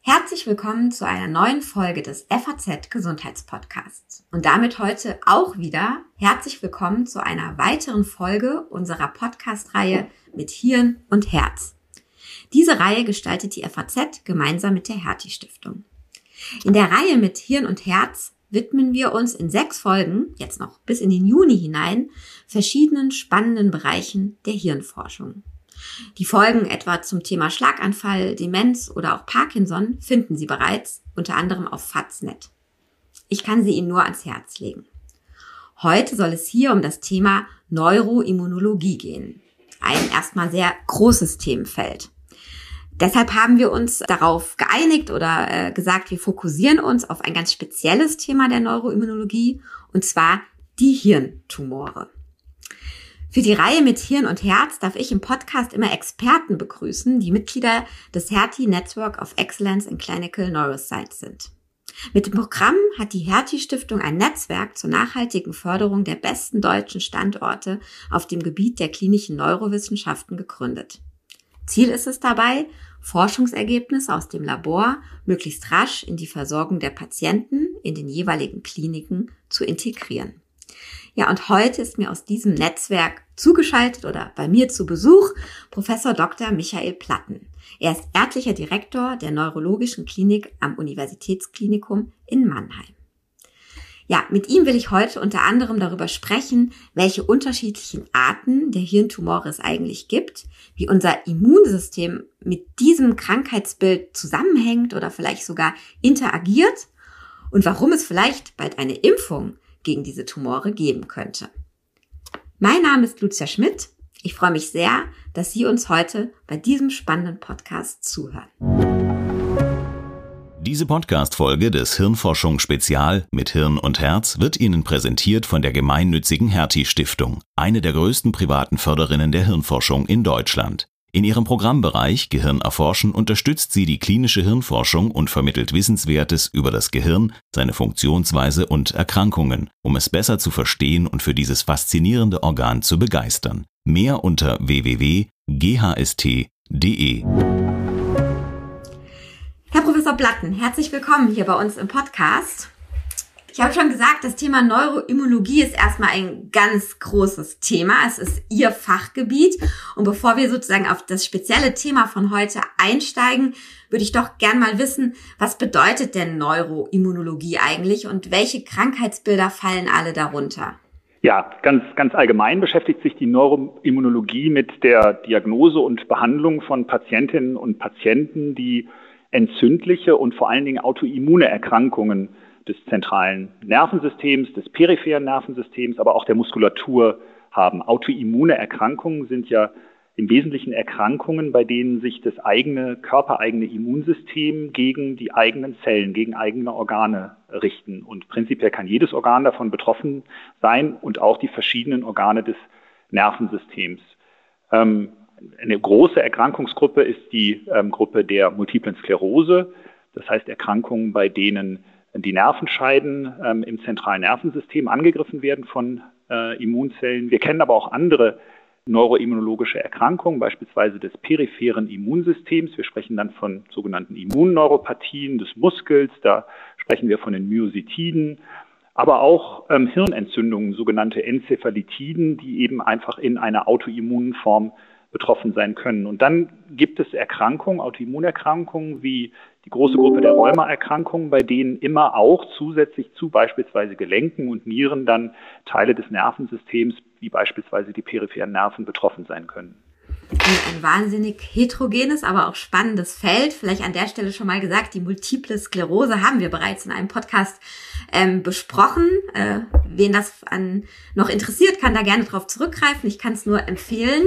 Herzlich willkommen zu einer neuen Folge des FAZ Gesundheitspodcasts. Und damit heute auch wieder herzlich willkommen zu einer weiteren Folge unserer Podcast-Reihe mit Hirn und Herz. Diese Reihe gestaltet die FAZ gemeinsam mit der Hertie Stiftung. In der Reihe mit Hirn und Herz widmen wir uns in sechs Folgen, jetzt noch bis in den Juni hinein, verschiedenen spannenden Bereichen der Hirnforschung. Die Folgen etwa zum Thema Schlaganfall, Demenz oder auch Parkinson finden Sie bereits, unter anderem auf Faznet. Ich kann sie Ihnen nur ans Herz legen. Heute soll es hier um das Thema Neuroimmunologie gehen. Ein erstmal sehr großes Themenfeld. Deshalb haben wir uns darauf geeinigt oder äh, gesagt, wir fokussieren uns auf ein ganz spezielles Thema der Neuroimmunologie, und zwar die Hirntumore. Für die Reihe mit Hirn und Herz darf ich im Podcast immer Experten begrüßen, die Mitglieder des Hertie Network of Excellence in Clinical Neuroscience sind. Mit dem Programm hat die Hertie Stiftung ein Netzwerk zur nachhaltigen Förderung der besten deutschen Standorte auf dem Gebiet der klinischen Neurowissenschaften gegründet. Ziel ist es dabei, Forschungsergebnisse aus dem Labor möglichst rasch in die Versorgung der Patienten in den jeweiligen Kliniken zu integrieren. Ja, und heute ist mir aus diesem Netzwerk zugeschaltet oder bei mir zu Besuch Professor Dr. Michael Platten. Er ist ärztlicher Direktor der Neurologischen Klinik am Universitätsklinikum in Mannheim. Ja, mit ihm will ich heute unter anderem darüber sprechen, welche unterschiedlichen Arten der Hirntumore es eigentlich gibt, wie unser Immunsystem mit diesem Krankheitsbild zusammenhängt oder vielleicht sogar interagiert und warum es vielleicht bald eine Impfung gegen diese Tumore geben könnte. Mein Name ist Lucia Schmidt. Ich freue mich sehr, dass Sie uns heute bei diesem spannenden Podcast zuhören. Diese Podcast-Folge des Hirnforschung Spezial mit Hirn und Herz wird Ihnen präsentiert von der gemeinnützigen Hertie Stiftung, eine der größten privaten Förderinnen der Hirnforschung in Deutschland. In ihrem Programmbereich Gehirn erforschen unterstützt sie die klinische Hirnforschung und vermittelt Wissenswertes über das Gehirn, seine Funktionsweise und Erkrankungen, um es besser zu verstehen und für dieses faszinierende Organ zu begeistern. Mehr unter www.ghst.de. Herr Professor Platten, herzlich willkommen hier bei uns im Podcast. Ich habe schon gesagt, das Thema Neuroimmunologie ist erstmal ein ganz großes Thema. Es ist Ihr Fachgebiet. Und bevor wir sozusagen auf das spezielle Thema von heute einsteigen, würde ich doch gern mal wissen, was bedeutet denn Neuroimmunologie eigentlich und welche Krankheitsbilder fallen alle darunter? Ja, ganz, ganz allgemein beschäftigt sich die Neuroimmunologie mit der Diagnose und Behandlung von Patientinnen und Patienten, die entzündliche und vor allen Dingen autoimmune Erkrankungen des zentralen Nervensystems, des peripheren Nervensystems, aber auch der Muskulatur haben. Autoimmune Erkrankungen sind ja im Wesentlichen Erkrankungen, bei denen sich das eigene körpereigene Immunsystem gegen die eigenen Zellen, gegen eigene Organe richten. Und prinzipiell kann jedes Organ davon betroffen sein und auch die verschiedenen Organe des Nervensystems. Ähm, eine große Erkrankungsgruppe ist die ähm, Gruppe der multiplen Sklerose, das heißt Erkrankungen, bei denen die Nervenscheiden ähm, im zentralen Nervensystem angegriffen werden von äh, Immunzellen. Wir kennen aber auch andere neuroimmunologische Erkrankungen, beispielsweise des peripheren Immunsystems. Wir sprechen dann von sogenannten Immunneuropathien des Muskels, da sprechen wir von den Myositiden, aber auch ähm, Hirnentzündungen, sogenannte Enzephalitiden, die eben einfach in einer autoimmunen Form betroffen sein können. Und dann gibt es Erkrankungen, Autoimmunerkrankungen wie die große Gruppe der Rheumaerkrankungen, bei denen immer auch zusätzlich zu beispielsweise Gelenken und Nieren dann Teile des Nervensystems, wie beispielsweise die peripheren Nerven, betroffen sein können. Ein wahnsinnig heterogenes, aber auch spannendes Feld. Vielleicht an der Stelle schon mal gesagt, die multiple Sklerose haben wir bereits in einem Podcast ähm, besprochen. Äh, wen das an, noch interessiert, kann da gerne drauf zurückgreifen. Ich kann es nur empfehlen.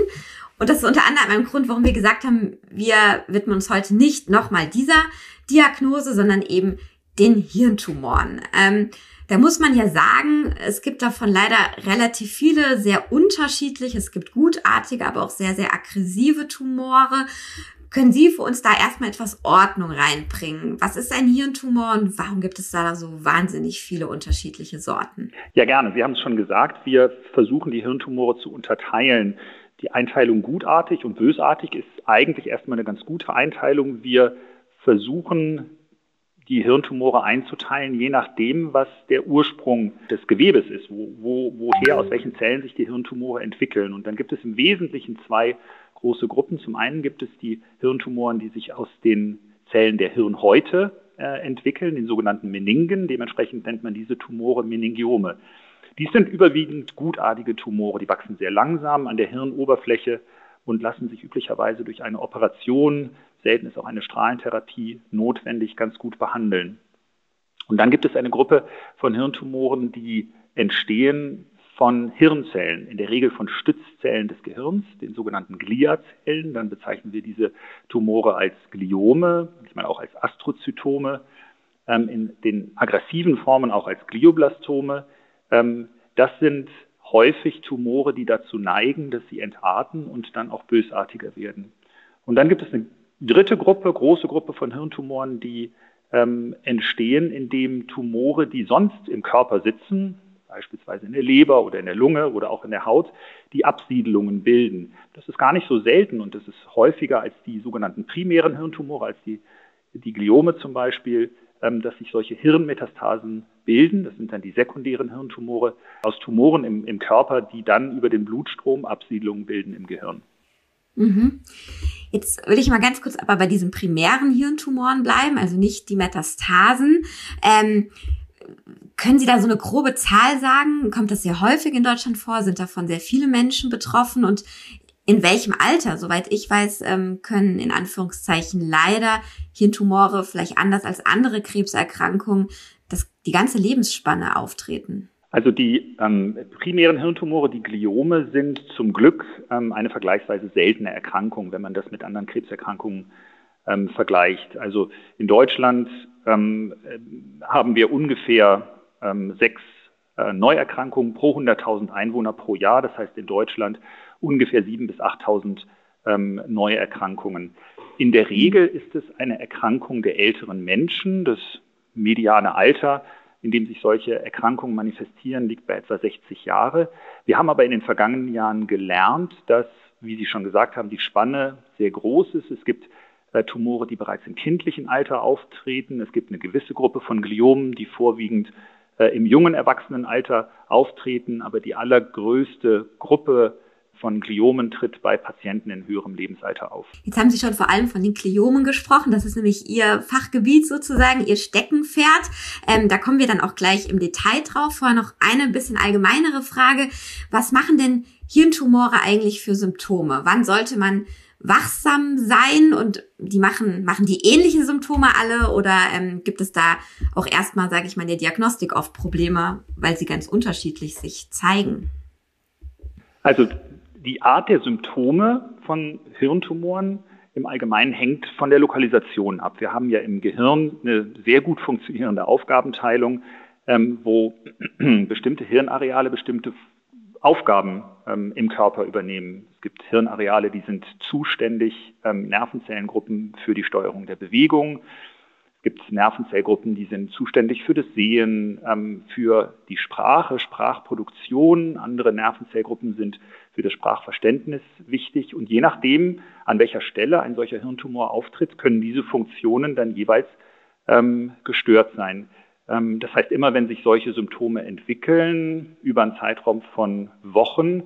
Und das ist unter anderem ein Grund, warum wir gesagt haben, wir widmen uns heute nicht nochmal dieser Diagnose, sondern eben den Hirntumoren. Ähm, da muss man ja sagen, es gibt davon leider relativ viele, sehr unterschiedliche. Es gibt gutartige, aber auch sehr, sehr aggressive Tumore. Können Sie für uns da erstmal etwas Ordnung reinbringen? Was ist ein Hirntumor und warum gibt es da so wahnsinnig viele unterschiedliche Sorten? Ja, gerne. Sie haben es schon gesagt. Wir versuchen die Hirntumore zu unterteilen Die Einteilung gutartig und bösartig ist eigentlich erstmal eine ganz gute Einteilung. Wir versuchen, die Hirntumore einzuteilen, je nachdem, was der Ursprung des Gewebes ist, wo, wo, woher, aus welchen Zellen sich die Hirntumore entwickeln. Und dann gibt es im Wesentlichen zwei große Gruppen. Zum einen gibt es die Hirntumoren, die sich aus den Zellen der Hirnhäute äh, entwickeln, den sogenannten Meningen. Dementsprechend nennt man diese Tumore Meningiome. Dies sind überwiegend gutartige Tumore, die wachsen sehr langsam an der Hirnoberfläche und lassen sich üblicherweise durch eine Operation, selten ist auch eine Strahlentherapie notwendig, ganz gut behandeln. Und dann gibt es eine Gruppe von Hirntumoren, die entstehen von Hirnzellen, in der Regel von Stützzellen des Gehirns, den sogenannten Gliazellen. Dann bezeichnen wir diese Tumore als Gliome, manchmal auch als Astrozytome, ähm, in den aggressiven Formen auch als Glioblastome. Ähm, das sind häufig Tumore, die dazu neigen, dass sie entarten und dann auch bösartiger werden. Und dann gibt es eine dritte Gruppe, große Gruppe von Hirntumoren, die ähm, entstehen, indem Tumore, die sonst im Körper sitzen, beispielsweise in der Leber oder in der Lunge oder auch in der Haut, die Absiedelungen bilden. Das ist gar nicht so selten und das ist häufiger als die sogenannten primären Hirntumore, als die, die Gliome zum Beispiel, dass sich solche Hirnmetastasen bilden. Das sind dann die sekundären Hirntumore aus Tumoren im, im Körper, die dann über den Blutstrom Absiedlungen bilden im Gehirn. Mhm. Jetzt will ich mal ganz kurz aber bei diesen primären Hirntumoren bleiben, also nicht die Metastasen. Ähm, können Sie da so eine grobe Zahl sagen? Kommt das sehr häufig in Deutschland vor? Sind davon sehr viele Menschen betroffen? Und in welchem Alter, soweit ich weiß, ähm, können in Anführungszeichen leider Hirntumore vielleicht anders als andere Krebserkrankungen das, die ganze Lebensspanne auftreten? Also die ähm, primären Hirntumore, die Gliome, sind zum Glück ähm, eine vergleichsweise seltene Erkrankung, wenn man das mit anderen Krebserkrankungen ähm, vergleicht. Also in Deutschland ähm, haben wir ungefähr ähm, sechs äh, Neuerkrankungen pro 100.000 Einwohner pro Jahr. Das heißt in Deutschland ungefähr 7.000 bis 8.000 ähm, Neuerkrankungen. In der Regel ist es eine Erkrankung der älteren Menschen. Das mediane Alter, in dem sich solche Erkrankungen manifestieren, liegt bei etwa 60 Jahre. Wir haben aber in den vergangenen Jahren gelernt, dass, wie Sie schon gesagt haben, die Spanne sehr groß ist. Es gibt äh, Tumore, die bereits im kindlichen Alter auftreten. Es gibt eine gewisse Gruppe von Gliomen, die vorwiegend äh, im jungen Erwachsenenalter auftreten, aber die allergrößte Gruppe von Gliomen tritt bei Patienten in höherem Lebensalter auf. Jetzt haben Sie schon vor allem von den Gliomen gesprochen. Das ist nämlich Ihr Fachgebiet sozusagen, Ihr Steckenpferd. Ähm, da kommen wir dann auch gleich im Detail drauf. Vorher noch eine bisschen allgemeinere Frage. Was machen denn Hirntumore eigentlich für Symptome? Wann sollte man wachsam sein und die machen, machen die ähnliche Symptome alle oder ähm, gibt es da auch erstmal, sage ich mal, in der Diagnostik oft Probleme, weil sie ganz unterschiedlich sich zeigen? Also die Art der Symptome von Hirntumoren im Allgemeinen hängt von der Lokalisation ab. Wir haben ja im Gehirn eine sehr gut funktionierende Aufgabenteilung, ähm, wo bestimmte Hirnareale bestimmte Aufgaben ähm, im Körper übernehmen. Es gibt Hirnareale, die sind zuständig, ähm, Nervenzellengruppen für die Steuerung der Bewegung. Es gibt Nervenzellgruppen, die sind zuständig für das Sehen, ähm, für die Sprache, Sprachproduktion. Andere Nervenzellgruppen sind für das Sprachverständnis wichtig. Und je nachdem, an welcher Stelle ein solcher Hirntumor auftritt, können diese Funktionen dann jeweils ähm, gestört sein. Ähm, das heißt, immer wenn sich solche Symptome entwickeln, über einen Zeitraum von Wochen,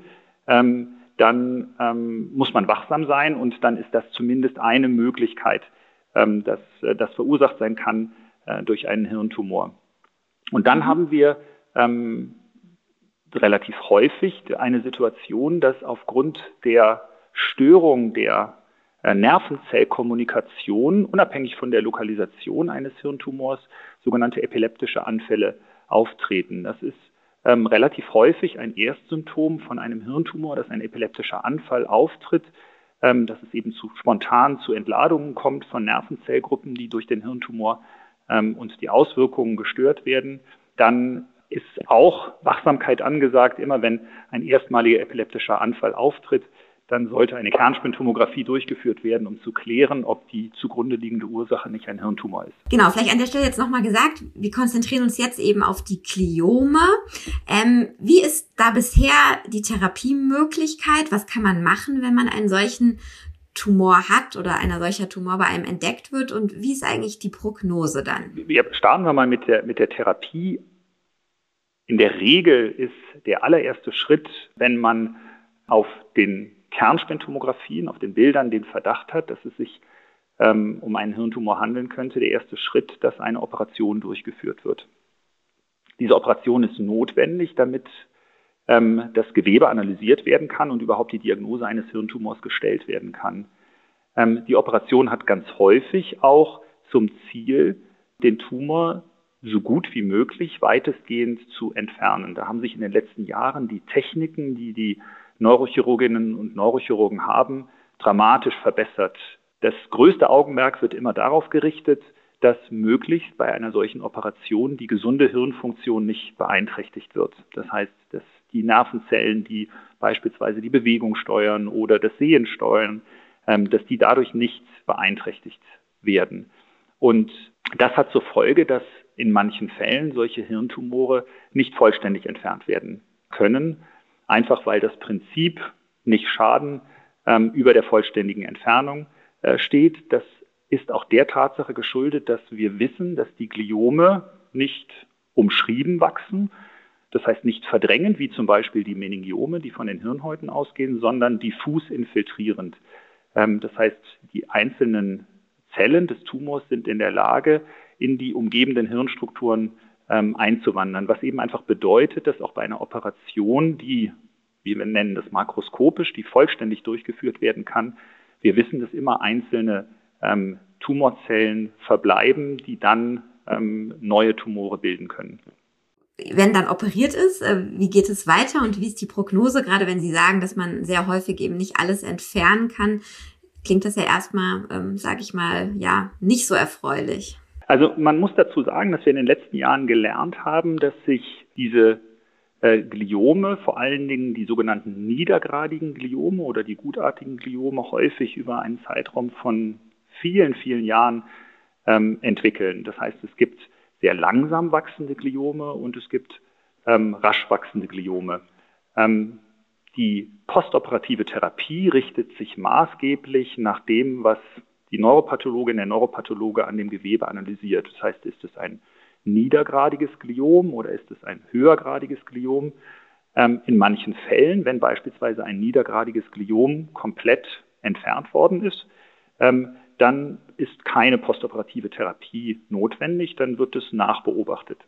ähm, dann ähm, muss man wachsam sein und dann ist das zumindest eine Möglichkeit, dass äh, das verursacht sein kann äh, durch einen Hirntumor. Und dann mhm. haben wir relativ häufig eine Situation, dass aufgrund der Störung der äh, Nervenzellkommunikation, unabhängig von der Lokalisation eines Hirntumors, sogenannte epileptische Anfälle auftreten. Das ist ähm, relativ häufig ein Erstsymptom von einem Hirntumor, dass ein epileptischer Anfall auftritt, ähm, dass es eben zu spontan zu Entladungen kommt von Nervenzellgruppen, die durch den Hirntumor ähm, und die Auswirkungen gestört werden. Dann ist auch Wachsamkeit angesagt, immer wenn ein erstmaliger epileptischer Anfall auftritt, dann sollte eine Kernspintomographie durchgeführt werden, um zu klären, ob die zugrunde liegende Ursache nicht ein Hirntumor ist. Genau, vielleicht an der Stelle jetzt nochmal gesagt, wir konzentrieren uns jetzt eben auf die Gliome. Ähm, wie ist da bisher die Therapiemöglichkeit? Was kann man machen, wenn man einen solchen Tumor hat oder einer solcher Tumor bei einem entdeckt wird und wie ist eigentlich die Prognose dann? Wir starten wir mal mit der, mit der Therapie. In der Regel ist der allererste Schritt, wenn man auf den Kernspintomographien, auf den Bildern den Verdacht hat, dass es sich ähm, um einen Hirntumor handeln könnte, der erste Schritt, dass eine Operation durchgeführt wird. Diese Operation ist notwendig, damit ähm, das Gewebe analysiert werden kann und überhaupt die Diagnose eines Hirntumors gestellt werden kann. Ähm, die Operation hat ganz häufig auch zum Ziel, den Tumor so gut wie möglich weitestgehend zu entfernen. Da haben sich in den letzten Jahren die Techniken, die die Neurochirurginnen und Neurochirurgen haben, dramatisch verbessert. Das größte Augenmerk wird immer darauf gerichtet, dass möglichst bei einer solchen Operation die gesunde Hirnfunktion nicht beeinträchtigt wird. Das heißt, dass die Nervenzellen, die beispielsweise die Bewegung steuern oder das Sehen steuern, ähm, dass die dadurch nicht beeinträchtigt werden. Und das hat zur Folge, dass in manchen Fällen solche Hirntumore nicht vollständig entfernt werden können, einfach weil das Prinzip nicht Schaden ähm, über der vollständigen Entfernung äh, steht. Das ist auch der Tatsache geschuldet, dass wir wissen, dass die Gliome nicht umschrieben wachsen, das heißt nicht verdrängend, wie zum Beispiel die Meningiome, die von den Hirnhäuten ausgehen, sondern diffus infiltrierend. Ähm, das heißt, die einzelnen Zellen des Tumors sind in der Lage, in die umgebenden Hirnstrukturen ähm, einzuwandern, was eben einfach bedeutet, dass auch bei einer Operation, die, wie wir nennen das makroskopisch, die vollständig durchgeführt werden kann, wir wissen, dass immer einzelne ähm, Tumorzellen verbleiben, die dann ähm, neue Tumore bilden können. Wenn dann operiert ist, äh, wie geht es weiter und wie ist die Prognose? Gerade wenn Sie sagen, dass man sehr häufig eben nicht alles entfernen kann, klingt das ja erstmal, ähm, sage ich mal, ja, nicht so erfreulich. Also man muss dazu sagen, dass wir in den letzten Jahren gelernt haben, dass sich diese äh, Gliome, vor allen Dingen die sogenannten niedergradigen Gliome oder die gutartigen Gliome, häufig über einen Zeitraum von vielen, vielen Jahren ähm, entwickeln. Das heißt, es gibt sehr langsam wachsende Gliome und es gibt ähm, rasch wachsende Gliome. Ähm, die postoperative Therapie richtet sich maßgeblich nach dem, was die Neuropathologin, der Neuropathologe an dem Gewebe analysiert. Das heißt, ist es ein niedergradiges Gliom oder ist es ein höhergradiges Gliom? Ähm, in manchen Fällen, wenn beispielsweise ein niedergradiges Gliom komplett entfernt worden ist, ähm, dann ist keine postoperative Therapie notwendig, dann wird es nachbeobachtet.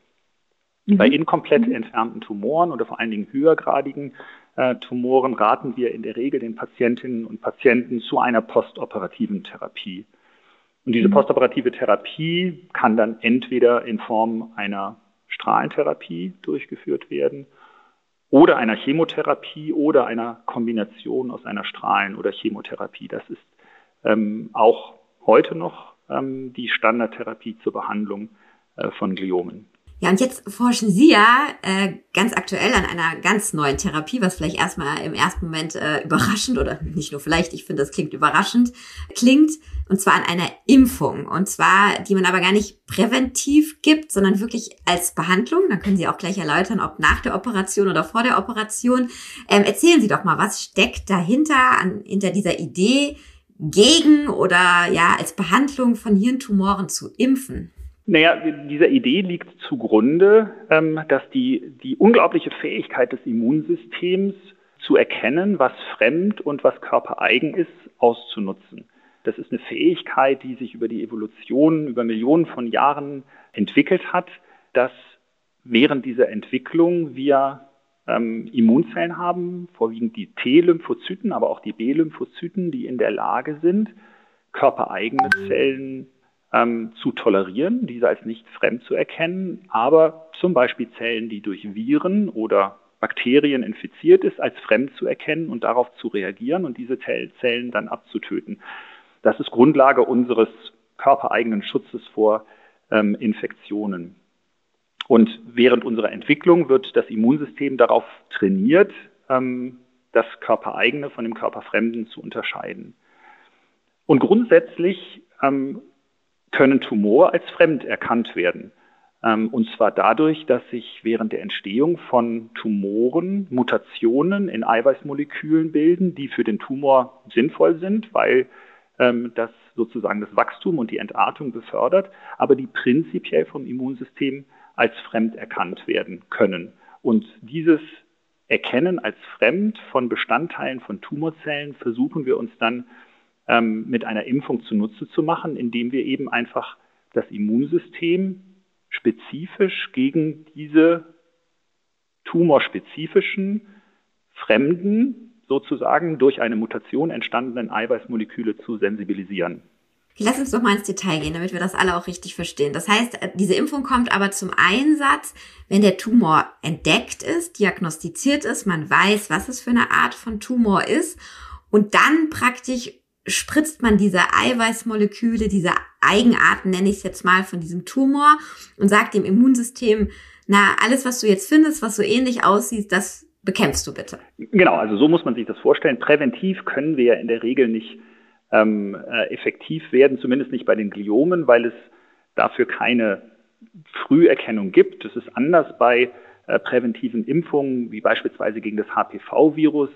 Mhm. Bei inkomplett mhm. entfernten Tumoren oder vor allen Dingen höhergradigen äh, Tumoren raten wir in der Regel den Patientinnen und Patienten zu einer postoperativen Therapie. Und diese mhm. postoperative Therapie kann dann entweder in Form einer Strahlentherapie durchgeführt werden oder einer Chemotherapie oder einer Kombination aus einer Strahlen- oder Chemotherapie. Das ist ähm, auch heute noch ähm, die Standardtherapie zur Behandlung äh, von Gliomen. Ja, und jetzt forschen Sie ja äh, ganz aktuell an einer ganz neuen Therapie, was vielleicht erstmal im ersten Moment äh, überraschend oder nicht nur vielleicht, ich finde, das klingt überraschend, klingt, und zwar an einer Impfung. Und zwar, die man aber gar nicht präventiv gibt, sondern wirklich als Behandlung. Dann können Sie auch gleich erläutern, ob nach der Operation oder vor der Operation. Ähm, erzählen Sie doch mal, was steckt dahinter, an, hinter dieser Idee, gegen oder ja als Behandlung von Hirntumoren zu impfen? Naja, dieser Idee liegt zugrunde, ähm, dass die, die unglaubliche Fähigkeit des Immunsystems zu erkennen, was fremd und was körpereigen ist, auszunutzen. Das ist eine Fähigkeit, die sich über die Evolution, über Millionen von Jahren entwickelt hat, dass während dieser Entwicklung wir ähm, Immunzellen haben, vorwiegend die T-Lymphozyten, aber auch die B-Lymphozyten, die in der Lage sind, körpereigene Zellen ähm, zu tolerieren, diese als nicht fremd zu erkennen, aber zum Beispiel Zellen, die durch Viren oder Bakterien infiziert ist, als fremd zu erkennen und darauf zu reagieren und diese Zellen dann abzutöten. Das ist Grundlage unseres körpereigenen Schutzes vor ähm, Infektionen. Und während unserer Entwicklung wird das Immunsystem darauf trainiert, ähm, das Körpereigene von dem Körperfremden zu unterscheiden. Und grundsätzlich ähm, können Tumore als fremd erkannt werden. Ähm, und zwar dadurch, dass sich während der Entstehung von Tumoren Mutationen in Eiweißmolekülen bilden, die für den Tumor sinnvoll sind, weil ähm, das sozusagen das Wachstum und die Entartung befördert, aber die prinzipiell vom Immunsystem als fremd erkannt werden können. Und dieses Erkennen als fremd von Bestandteilen von Tumorzellen versuchen wir uns dann ähm, mit einer Impfung zunutze zu machen, indem wir eben einfach das Immunsystem spezifisch gegen diese tumorspezifischen, fremden, sozusagen durch eine Mutation entstandenen Eiweißmoleküle zu sensibilisieren. Lass uns doch mal ins Detail gehen, damit wir das alle auch richtig verstehen. Das heißt, äh, diese Impfung kommt aber zum Einsatz, wenn der Tumor entdeckt ist, diagnostiziert ist, man weiß, was es für eine Art von Tumor ist und dann praktisch spritzt man diese Eiweißmoleküle, diese Eigenarten, nenne ich es jetzt mal, von diesem Tumor und sagt dem Immunsystem, na, alles, was du jetzt findest, was so ähnlich aussieht, das bekämpfst du bitte. Genau, also so muss man sich das vorstellen. Präventiv können wir ja in der Regel nicht ähm, äh, effektiv werden, zumindest nicht bei den Gliomen, weil es dafür keine Früherkennung gibt. Das ist anders bei äh, präventiven Impfungen, wie beispielsweise gegen das HPV-Virus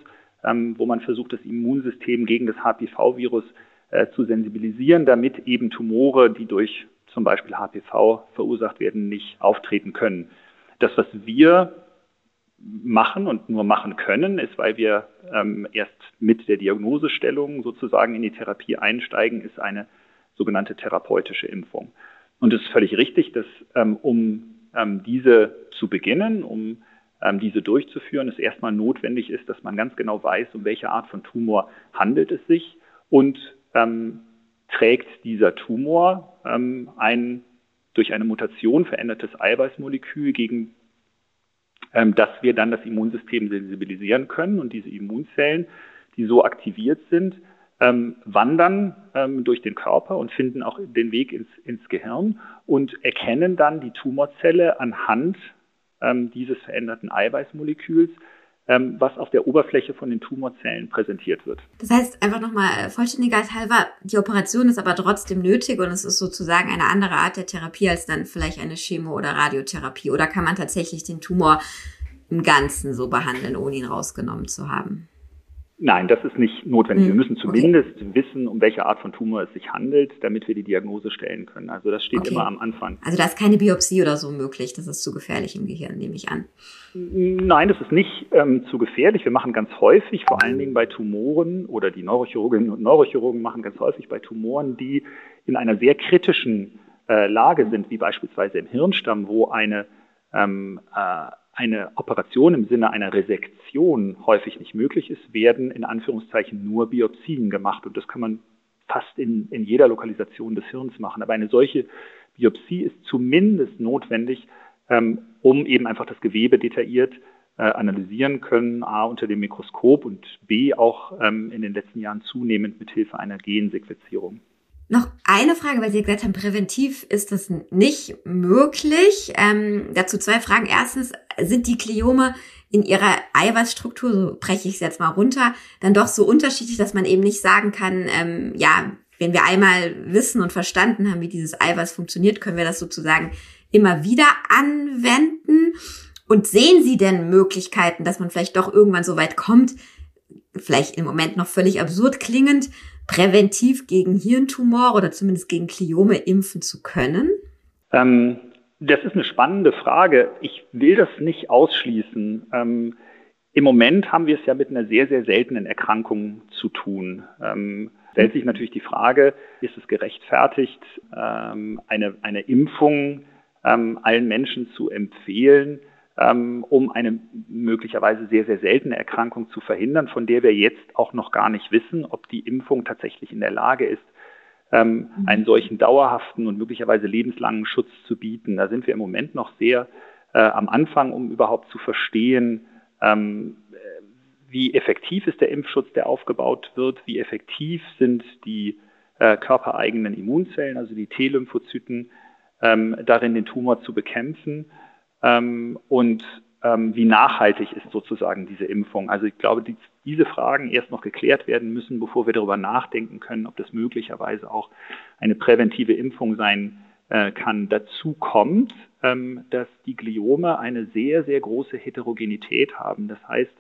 ähm, wo man versucht, das Immunsystem gegen das HPV-Virus äh, zu sensibilisieren, damit eben Tumore, die durch zum Beispiel HPV verursacht werden, nicht auftreten können. Das, was wir machen und nur machen können, ist, weil wir ähm, erst mit der Diagnosestellung sozusagen in die Therapie einsteigen, ist eine sogenannte therapeutische Impfung. Und es ist völlig richtig, dass ähm, um ähm, diese zu beginnen, um diese durchzuführen, es erstmal notwendig ist, dass man ganz genau weiß, um welche Art von Tumor handelt es sich und ähm, trägt dieser Tumor ähm, ein durch eine Mutation verändertes Eiweißmolekül, gegen ähm, das wir dann das Immunsystem sensibilisieren können. Und diese Immunzellen, die so aktiviert sind, ähm, wandern ähm, durch den Körper und finden auch den Weg ins, ins Gehirn und erkennen dann die Tumorzelle anhand ähm, dieses veränderten Eiweißmoleküls, ähm, was auf der Oberfläche von den Tumorzellen präsentiert wird. Das heißt, einfach nochmal vollständiger halber, die Operation ist aber trotzdem nötig und es ist sozusagen eine andere Art der Therapie als dann vielleicht eine Chemo- oder Radiotherapie. Oder kann man tatsächlich den Tumor im Ganzen so behandeln, ohne ihn rausgenommen zu haben? Nein, das ist nicht notwendig. Wir hm, müssen zumindest okay. wissen, um welche Art von Tumor es sich handelt, damit wir die Diagnose stellen können. Also das steht okay. immer am Anfang. Also da ist keine Biopsie oder so möglich. Das ist zu gefährlich im Gehirn, nehme ich an. Nein, das ist nicht ähm, zu gefährlich. Wir machen ganz häufig, vor allen Dingen bei Tumoren oder die Neurochirurginnen und Neurochirurgen machen ganz häufig bei Tumoren, die in einer sehr kritischen äh, Lage sind, wie beispielsweise im Hirnstamm, wo eine ähm, äh, eine Operation im Sinne einer Resektion häufig nicht möglich ist, werden in Anführungszeichen nur Biopsien gemacht. Und das kann man fast in, in jeder Lokalisation des Hirns machen. Aber eine solche Biopsie ist zumindest notwendig, ähm, um eben einfach das Gewebe detailliert äh, analysieren können, a unter dem Mikroskop und b auch ähm, in den letzten Jahren zunehmend mit Hilfe einer Gensequenzierung. Noch eine Frage, weil Sie gesagt haben, präventiv ist das nicht möglich. Ähm, dazu zwei Fragen. Erstens, sind die Gliome in ihrer Eiweißstruktur, so breche ich es jetzt mal runter, dann doch so unterschiedlich, dass man eben nicht sagen kann, ähm, ja, wenn wir einmal wissen und verstanden haben, wie dieses Eiweiß funktioniert, können wir das sozusagen immer wieder anwenden. Und sehen Sie denn Möglichkeiten, dass man vielleicht doch irgendwann so weit kommt, vielleicht im Moment noch völlig absurd klingend, präventiv gegen Hirntumor oder zumindest gegen Gliome impfen zu können? Ähm, das ist eine spannende Frage. Ich will das nicht ausschließen. Ähm, Im Moment haben wir es ja mit einer sehr, sehr seltenen Erkrankung zu tun. Ähm, stellt sich natürlich die Frage, ist es gerechtfertigt, ähm, eine, eine Impfung ähm, allen Menschen zu empfehlen, um eine möglicherweise sehr, sehr seltene Erkrankung zu verhindern, von der wir jetzt auch noch gar nicht wissen, ob die Impfung tatsächlich in der Lage ist, ähm, mhm. einen solchen dauerhaften und möglicherweise lebenslangen Schutz zu bieten. Da sind wir im Moment noch sehr äh, am Anfang, um überhaupt zu verstehen, ähm, wie effektiv ist der Impfschutz, der aufgebaut wird, wie effektiv sind die äh, körpereigenen Immunzellen, also die T-Lymphozyten, ähm, darin den Tumor zu bekämpfen ähm, und ähm, wie nachhaltig ist sozusagen diese Impfung. Also ich glaube, die diese Fragen erst noch geklärt werden müssen, bevor wir darüber nachdenken können, ob das möglicherweise auch eine präventive Impfung sein äh, kann. Dazu kommt, ähm, dass die Gliome eine sehr, sehr große Heterogenität haben. Das heißt,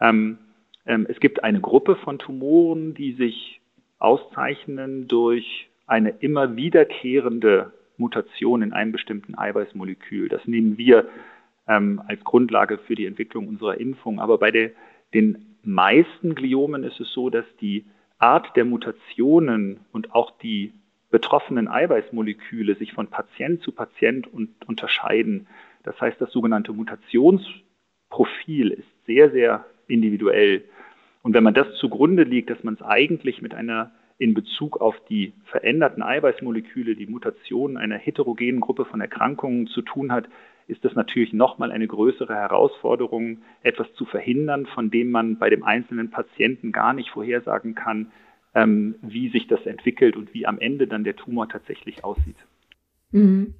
ähm, ähm, es gibt eine Gruppe von Tumoren, die sich auszeichnen durch eine immer wiederkehrende Mutation in einem bestimmten Eiweißmolekül. Das nehmen wir ähm, als Grundlage für die Entwicklung unserer Impfung. Aber bei der, den meisten Gliomen ist es so, dass die Art der Mutationen und auch die betroffenen Eiweißmoleküle sich von Patient zu Patient unterscheiden. Das heißt, das sogenannte Mutationsprofil ist sehr, sehr individuell. Und wenn man das zugrunde liegt, dass man es eigentlich mit einer in Bezug auf die veränderten Eiweißmoleküle, die Mutationen einer heterogenen Gruppe von Erkrankungen zu tun hat, ist das natürlich nochmal eine größere Herausforderung, etwas zu verhindern, von dem man bei dem einzelnen Patienten gar nicht vorhersagen kann, ähm, wie sich das entwickelt und wie am Ende dann der Tumor tatsächlich aussieht. Mhm.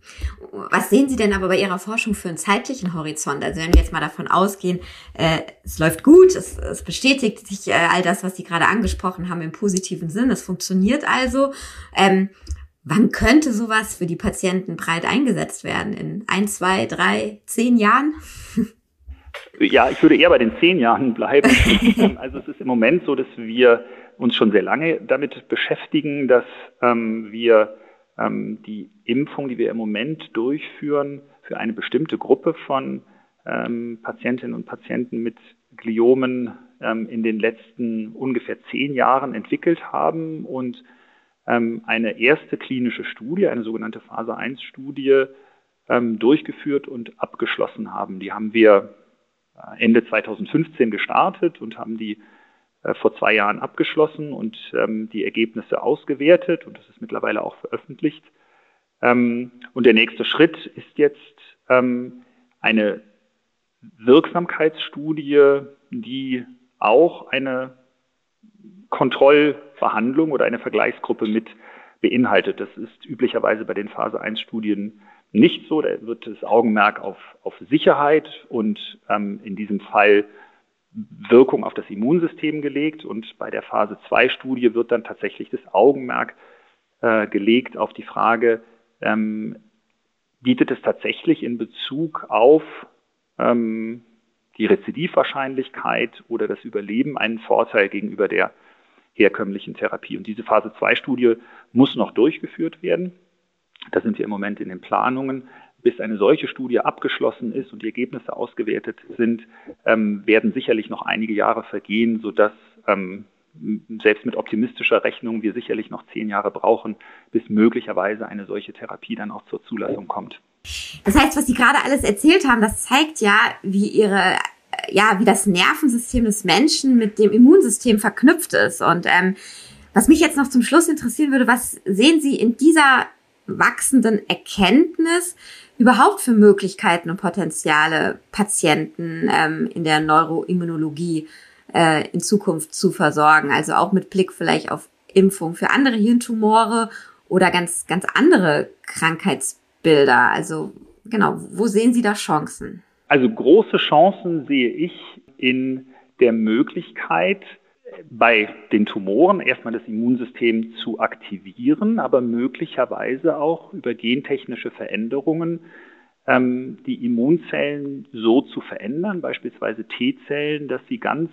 Was sehen Sie denn aber bei Ihrer Forschung für einen zeitlichen Horizont? Also wenn wir jetzt mal davon ausgehen, äh, es läuft gut, es, es bestätigt sich äh, all das, was Sie gerade angesprochen haben, im positiven Sinn, es funktioniert also. Ähm, wann könnte sowas für die Patienten breit eingesetzt werden? In ein, zwei, drei, zehn Jahren? Ja, ich würde eher bei den zehn Jahren bleiben. also es ist im Moment so, dass wir uns schon sehr lange damit beschäftigen, dass ähm, wir die Impfung, die wir im Moment durchführen, für eine bestimmte Gruppe von ähm, Patientinnen und Patienten mit Gliomen ähm, in den letzten ungefähr zehn Jahren entwickelt haben und ähm, eine erste klinische Studie, eine sogenannte Phase 1 Studie, ähm, durchgeführt und abgeschlossen haben. Die haben wir äh, Ende 2015 gestartet und haben die vor zwei Jahren abgeschlossen und ähm, die Ergebnisse ausgewertet und das ist mittlerweile auch veröffentlicht. Ähm, und der nächste Schritt ist jetzt ähm, eine Wirksamkeitsstudie, die auch eine Kontrollverhandlung oder eine Vergleichsgruppe mit beinhaltet. Das ist üblicherweise bei den Phase 1 Studien nicht so. Da wird das Augenmerk auf, auf Sicherheit und ähm, in diesem Fall Wirkung auf das Immunsystem gelegt und bei der Phase 2 Studie wird dann tatsächlich das Augenmerk äh, gelegt auf die Frage, ähm, bietet es tatsächlich in Bezug auf ähm, die Rezidivwahrscheinlichkeit oder das Überleben einen Vorteil gegenüber der herkömmlichen Therapie. Und diese Phase 2 Studie muss noch durchgeführt werden. Da sind wir im Moment in den Planungen bis eine solche Studie abgeschlossen ist und die Ergebnisse ausgewertet sind, ähm, werden sicherlich noch einige Jahre vergehen, sodass ähm, selbst mit optimistischer Rechnung wir sicherlich noch zehn Jahre brauchen, bis möglicherweise eine solche Therapie dann auch zur Zulassung kommt. Das heißt, was Sie gerade alles erzählt haben, das zeigt ja, wie Ihre ja, wie das Nervensystem des Menschen mit dem Immunsystem verknüpft ist. Und ähm, was mich jetzt noch zum Schluss interessieren würde, was sehen Sie in dieser wachsenden Erkenntnis überhaupt für Möglichkeiten und Potenziale, Patienten ähm, in der Neuroimmunologie äh, in Zukunft zu versorgen? Also auch mit Blick vielleicht auf Impfung für andere Hirntumore oder ganz, ganz andere Krankheitsbilder. Also genau, wo sehen Sie da Chancen? Also große Chancen sehe ich in der Möglichkeit, bei den Tumoren erstmal das Immunsystem zu aktivieren, aber möglicherweise auch über gentechnische Veränderungen ähm, die Immunzellen so zu verändern, beispielsweise T-Zellen, dass sie ganz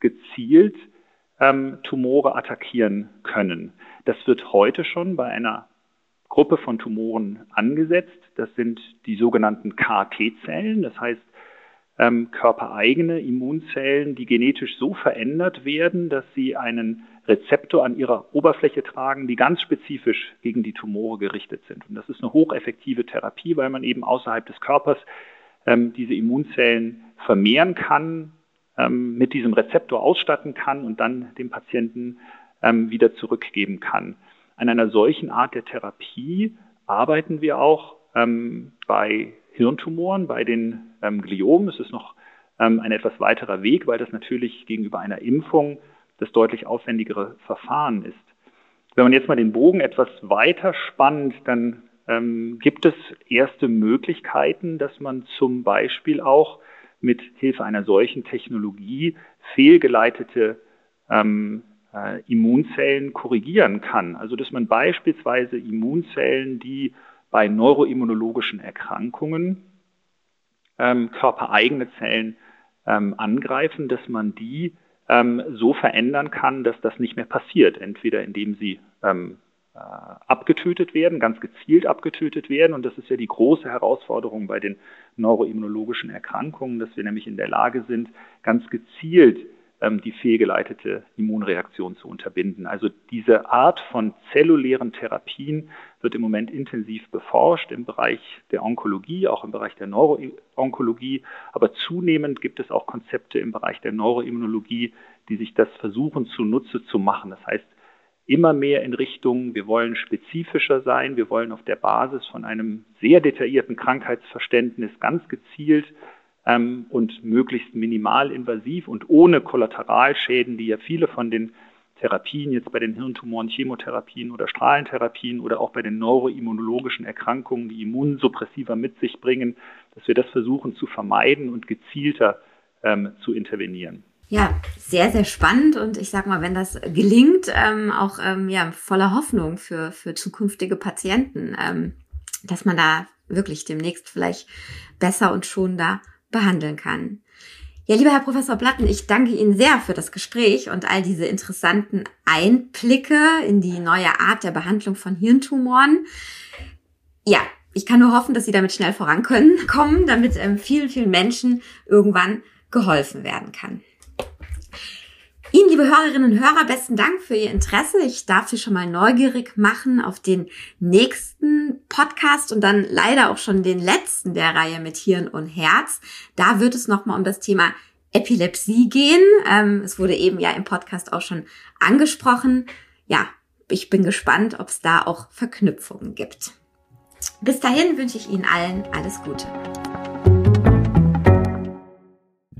gezielt ähm, Tumore attackieren können. Das wird heute schon bei einer Gruppe von Tumoren angesetzt. Das sind die sogenannten KT-Zellen, das heißt ähm, körpereigene Immunzellen, die genetisch so verändert werden, dass sie einen Rezeptor an ihrer Oberfläche tragen, die ganz spezifisch gegen die Tumore gerichtet sind. Und das ist eine hocheffektive Therapie, weil man eben außerhalb des Körpers ähm, diese Immunzellen vermehren kann, ähm, mit diesem Rezeptor ausstatten kann und dann dem Patienten ähm, wieder zurückgeben kann. An einer solchen Art der Therapie arbeiten wir auch ähm, bei Hirntumoren, bei den ähm, Gliomen ist es noch ähm, ein etwas weiterer Weg, weil das natürlich gegenüber einer Impfung das deutlich aufwendigere Verfahren ist. Wenn man jetzt mal den Bogen etwas weiter spannt, dann ähm, gibt es erste Möglichkeiten, dass man zum Beispiel auch mit Hilfe einer solchen Technologie fehlgeleitete ähm, äh, Immunzellen korrigieren kann. Also dass man beispielsweise Immunzellen, die bei neuroimmunologischen Erkrankungen ähm, körpereigene Zellen ähm, angreifen, dass man die ähm, so verändern kann, dass das nicht mehr passiert. Entweder indem sie ähm, äh, abgetötet werden, ganz gezielt abgetötet werden. Und das ist ja die große Herausforderung bei den neuroimmunologischen Erkrankungen, dass wir nämlich in der Lage sind, ganz gezielt ähm, die fehlgeleitete Immunreaktion zu unterbinden. Also diese Art von zellulären Therapien wird im Moment intensiv beforscht im Bereich der Onkologie, auch im Bereich der Neuroonkologie. Aber zunehmend gibt es auch Konzepte im Bereich der Neuroimmunologie, die sich das versuchen zunutze zu machen. Das heißt, immer mehr in Richtung, wir wollen spezifischer sein, wir wollen auf der Basis von einem sehr detaillierten Krankheitsverständnis ganz gezielt ähm, und möglichst minimalinvasiv und ohne Kollateralschäden, die ja viele von den Therapien, jetzt bei den Hirntumoren, Chemotherapien oder Strahlentherapien oder auch bei den neuroimmunologischen Erkrankungen, die Immunsuppressiver mit sich bringen, dass wir das versuchen zu vermeiden und gezielter ähm, zu intervenieren. Ja, sehr, sehr spannend und ich sag mal, wenn das gelingt, ähm, auch ähm, ja, voller Hoffnung für, für zukünftige Patienten, ähm, dass man da wirklich demnächst vielleicht besser und schonender behandeln kann. Ja, lieber Herr Professor Platten, ich danke Ihnen sehr für das Gespräch und all diese interessanten Einblicke in die neue Art der Behandlung von Hirntumoren. Ja, ich kann nur hoffen, dass Sie damit schnell vorankommen, damit ähm, vielen, vielen Menschen irgendwann geholfen werden kann. Ihnen, liebe Hörerinnen und Hörer, besten Dank für Ihr Interesse. Ich darf Sie schon mal neugierig machen auf den nächsten Podcast und dann leider auch schon den letzten der Reihe mit Hirn und Herz. Da wird es nochmal um das Thema Epilepsie gehen. Ähm, es wurde eben ja im Podcast auch schon angesprochen. Ja, ich bin gespannt, ob es da auch Verknüpfungen gibt. Bis dahin wünsche ich Ihnen allen alles Gute.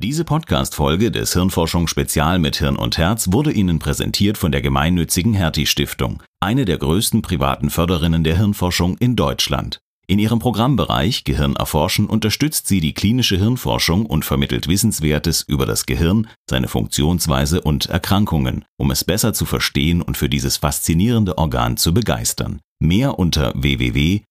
Diese Podcast-Folge des Hirnforschung Spezial mit Hirn und Herz wurde Ihnen präsentiert von der gemeinnützigen Hertie Stiftung, eine der größten privaten Förderinnen der Hirnforschung in Deutschland. In ihrem Programmbereich Gehirn erforschen unterstützt sie die klinische Hirnforschung und vermittelt Wissenswertes über das Gehirn, seine Funktionsweise und Erkrankungen, um es besser zu verstehen und für dieses faszinierende Organ zu begeistern. Mehr unter www.ghst.de